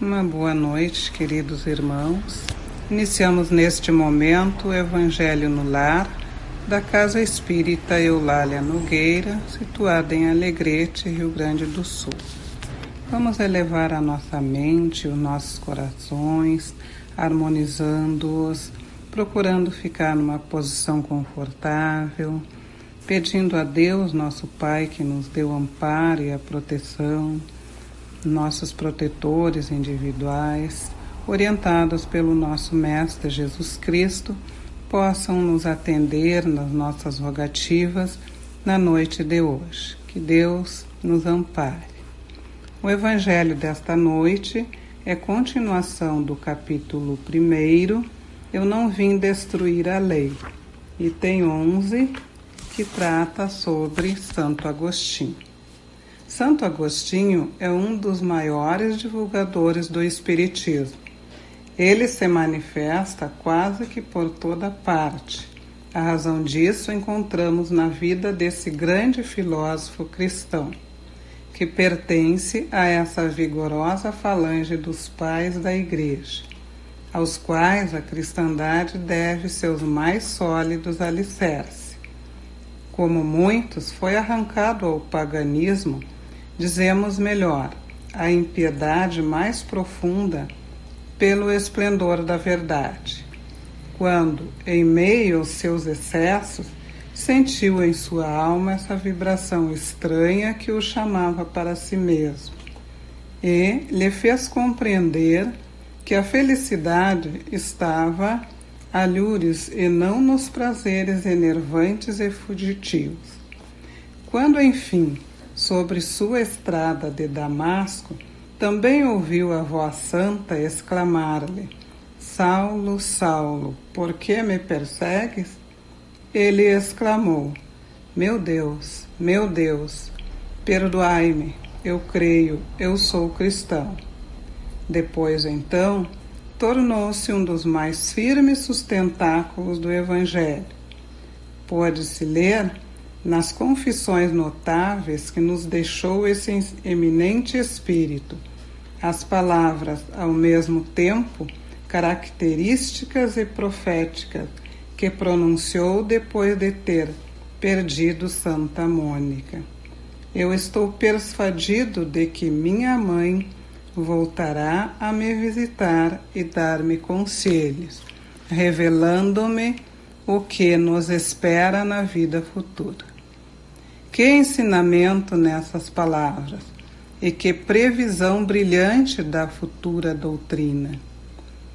Uma boa noite, queridos irmãos. Iniciamos neste momento o Evangelho no Lar da Casa Espírita Eulália Nogueira, situada em Alegrete, Rio Grande do Sul. Vamos elevar a nossa mente, os nossos corações, harmonizando-os, procurando ficar numa posição confortável, pedindo a Deus, nosso Pai, que nos deu amparo e a proteção nossos protetores individuais, orientados pelo nosso Mestre Jesus Cristo, possam nos atender nas nossas rogativas na noite de hoje. Que Deus nos ampare. O Evangelho desta noite é continuação do capítulo 1. Eu não vim destruir a lei. E tem 11 que trata sobre Santo Agostinho. Santo Agostinho é um dos maiores divulgadores do Espiritismo. Ele se manifesta quase que por toda parte. A razão disso encontramos na vida desse grande filósofo cristão, que pertence a essa vigorosa falange dos pais da Igreja, aos quais a cristandade deve seus mais sólidos alicerces. Como muitos, foi arrancado ao paganismo dizemos melhor, a impiedade mais profunda pelo esplendor da verdade. Quando, em meio aos seus excessos, sentiu em sua alma essa vibração estranha que o chamava para si mesmo e lhe fez compreender que a felicidade estava a lures e não nos prazeres enervantes e fugitivos. Quando, enfim, sobre sua estrada de Damasco, também ouviu a voz santa exclamar-lhe: Saulo, Saulo, por que me persegues? Ele exclamou: Meu Deus, meu Deus, perdoai-me, eu creio, eu sou cristão. Depois, então, tornou-se um dos mais firmes sustentáculos do Evangelho. Pode-se ler nas confissões notáveis que nos deixou esse eminente espírito, as palavras, ao mesmo tempo, características e proféticas que pronunciou depois de ter perdido Santa Mônica. Eu estou persuadido de que minha mãe voltará a me visitar e dar-me conselhos, revelando-me o que nos espera na vida futura. Que ensinamento nessas palavras e que previsão brilhante da futura doutrina.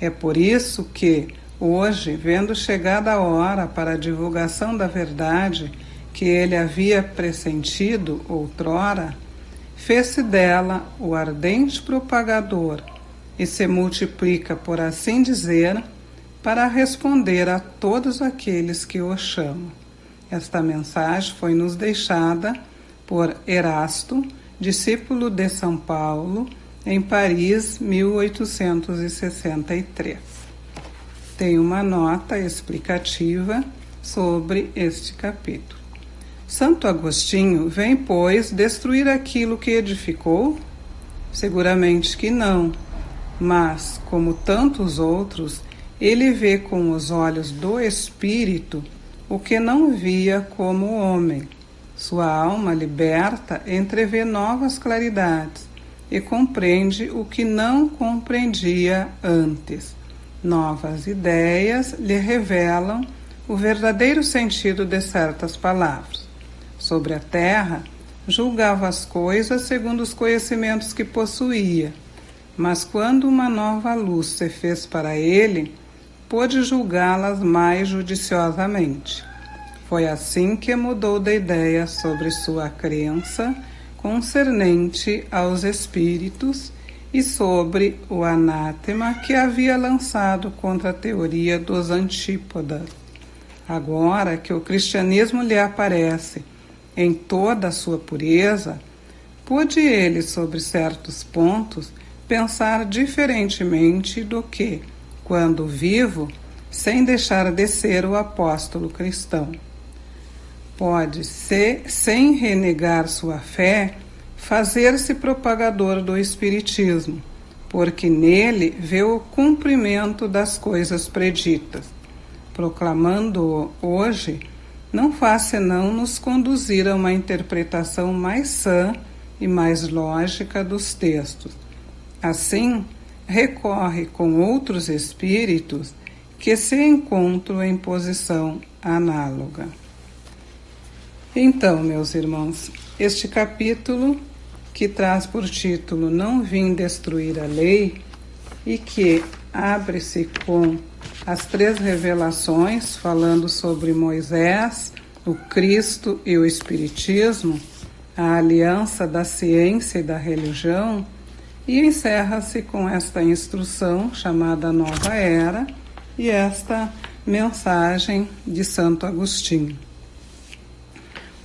É por isso que, hoje, vendo chegada a hora para a divulgação da verdade que ele havia pressentido outrora, fez-se dela o ardente propagador e se multiplica, por assim dizer, para responder a todos aqueles que o chamam. Esta mensagem foi nos deixada por Erasto, discípulo de São Paulo, em Paris, 1863. Tem uma nota explicativa sobre este capítulo. Santo Agostinho vem, pois, destruir aquilo que edificou? Seguramente que não, mas, como tantos outros, ele vê com os olhos do Espírito o que não via como homem. Sua alma liberta entrevê novas claridades e compreende o que não compreendia antes. Novas ideias lhe revelam o verdadeiro sentido de certas palavras. Sobre a terra, julgava as coisas segundo os conhecimentos que possuía, mas quando uma nova luz se fez para ele, pôde julgá-las mais judiciosamente. Foi assim que mudou de ideia sobre sua crença concernente aos espíritos e sobre o anátema que havia lançado contra a teoria dos antípodas. Agora que o cristianismo lhe aparece em toda a sua pureza, pôde ele, sobre certos pontos, pensar diferentemente do que, quando vivo, sem deixar de ser o apóstolo cristão. Pode ser, sem renegar sua fé, fazer-se propagador do Espiritismo, porque nele vê o cumprimento das coisas preditas. Proclamando-o hoje, não faz senão nos conduzir a uma interpretação mais sã e mais lógica dos textos. Assim, recorre com outros espíritos que se encontram em posição análoga. Então, meus irmãos, este capítulo, que traz por título Não Vim Destruir a Lei, e que abre-se com as três revelações falando sobre Moisés, o Cristo e o Espiritismo, a aliança da ciência e da religião, e encerra-se com esta instrução chamada Nova Era e esta mensagem de Santo Agostinho.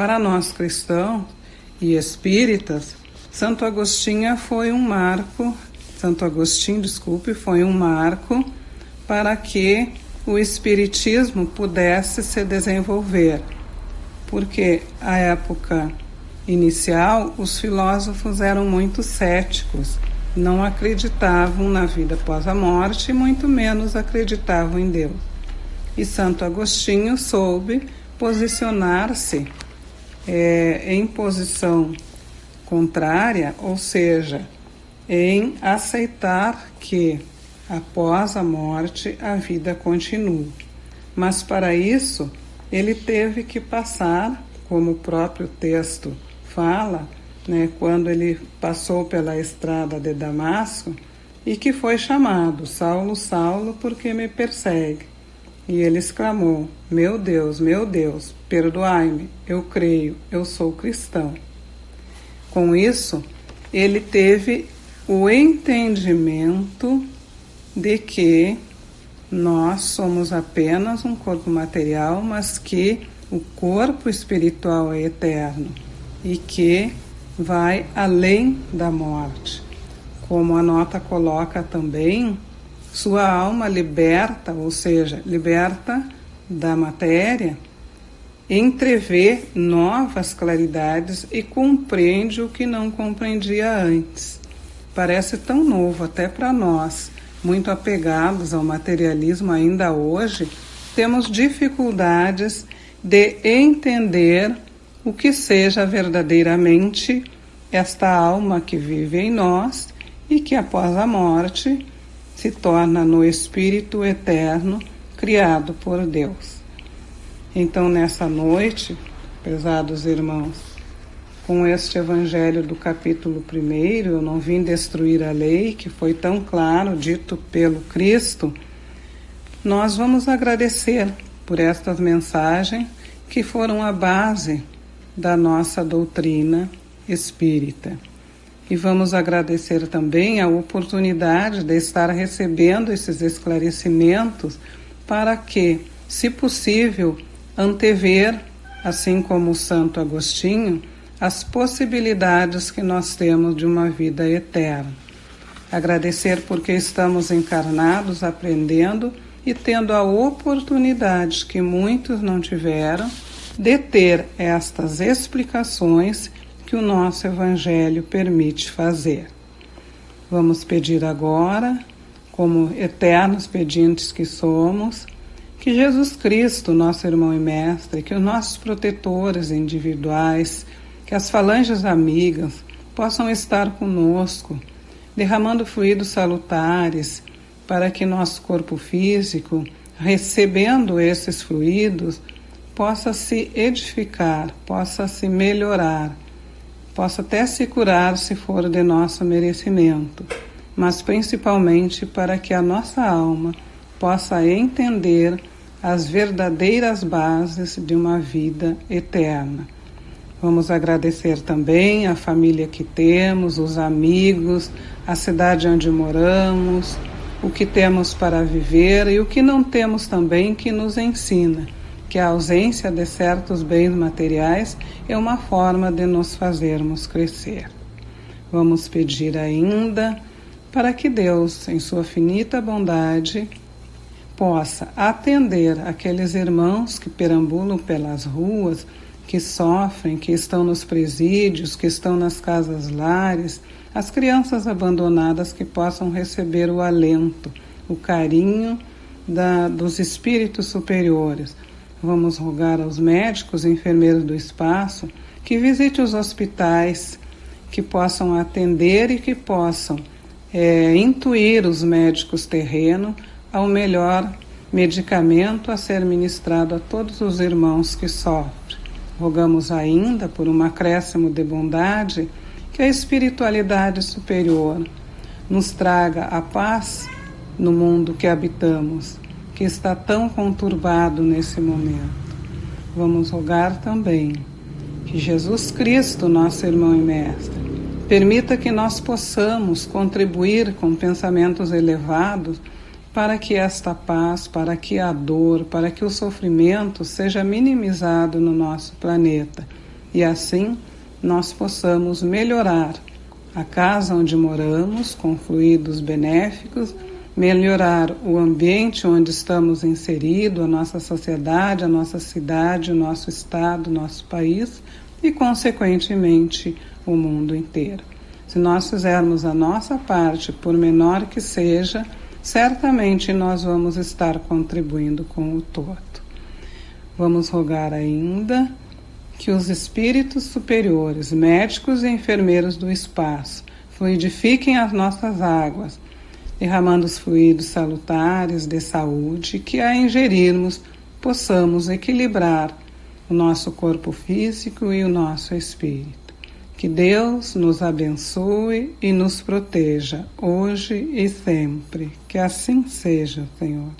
Para nós cristãos e espíritas, Santo Agostinho foi um marco, Santo Agostinho, desculpe, foi um marco para que o espiritismo pudesse se desenvolver. Porque a época inicial, os filósofos eram muito céticos, não acreditavam na vida após a morte, e muito menos acreditavam em Deus. E Santo Agostinho soube posicionar-se é, em posição contrária, ou seja, em aceitar que após a morte a vida continua. Mas para isso ele teve que passar, como o próprio texto fala, né, quando ele passou pela estrada de Damasco, e que foi chamado Saulo, Saulo, porque me persegue. E ele exclamou: Meu Deus, meu Deus, perdoai-me, eu creio, eu sou cristão. Com isso, ele teve o entendimento de que nós somos apenas um corpo material, mas que o corpo espiritual é eterno e que vai além da morte. Como a nota coloca também, sua alma liberta, ou seja, liberta da matéria, entrevê novas claridades e compreende o que não compreendia antes. Parece tão novo até para nós, muito apegados ao materialismo ainda hoje, temos dificuldades de entender o que seja verdadeiramente esta alma que vive em nós e que após a morte se torna no Espírito eterno criado por Deus. Então, nessa noite, pesados irmãos, com este evangelho do capítulo 1, eu não vim destruir a lei, que foi tão claro, dito pelo Cristo, nós vamos agradecer por estas mensagens que foram a base da nossa doutrina espírita. E vamos agradecer também a oportunidade de estar recebendo esses esclarecimentos para que, se possível, antever, assim como o Santo Agostinho, as possibilidades que nós temos de uma vida eterna. Agradecer porque estamos encarnados, aprendendo e tendo a oportunidade que muitos não tiveram de ter estas explicações que o nosso Evangelho permite fazer. Vamos pedir agora, como eternos pedintes que somos, que Jesus Cristo, nosso irmão e mestre, que os nossos protetores individuais, que as falanges amigas possam estar conosco, derramando fluidos salutares, para que nosso corpo físico, recebendo esses fluidos, possa se edificar, possa se melhorar, possa até se curar se for de nosso merecimento, mas principalmente para que a nossa alma possa entender as verdadeiras bases de uma vida eterna. Vamos agradecer também a família que temos, os amigos, a cidade onde moramos, o que temos para viver e o que não temos também que nos ensina que a ausência de certos bens materiais é uma forma de nos fazermos crescer. Vamos pedir ainda para que Deus, em sua finita bondade, possa atender aqueles irmãos que perambulam pelas ruas, que sofrem, que estão nos presídios, que estão nas casas lares, as crianças abandonadas que possam receber o alento, o carinho da, dos espíritos superiores. Vamos rogar aos médicos e enfermeiros do espaço que visite os hospitais, que possam atender e que possam é, intuir os médicos terreno ao melhor medicamento a ser ministrado a todos os irmãos que sofrem. Rogamos ainda, por um acréscimo de bondade, que a espiritualidade superior nos traga a paz no mundo que habitamos, que está tão conturbado nesse momento. Vamos rogar também que Jesus Cristo, nosso irmão e mestre, permita que nós possamos contribuir com pensamentos elevados para que esta paz, para que a dor, para que o sofrimento seja minimizado no nosso planeta e assim nós possamos melhorar a casa onde moramos com fluidos benéficos, melhorar o ambiente onde estamos inseridos, a nossa sociedade, a nossa cidade, o nosso estado, o nosso país e, consequentemente, o mundo inteiro. Se nós fizermos a nossa parte, por menor que seja, certamente nós vamos estar contribuindo com o todo. Vamos rogar ainda que os espíritos superiores, médicos e enfermeiros do espaço, fluidifiquem as nossas águas, derramando os fluidos salutares de saúde que, a ingerirmos, possamos equilibrar o nosso corpo físico e o nosso espírito. Que Deus nos abençoe e nos proteja hoje e sempre. Que assim seja, Senhor.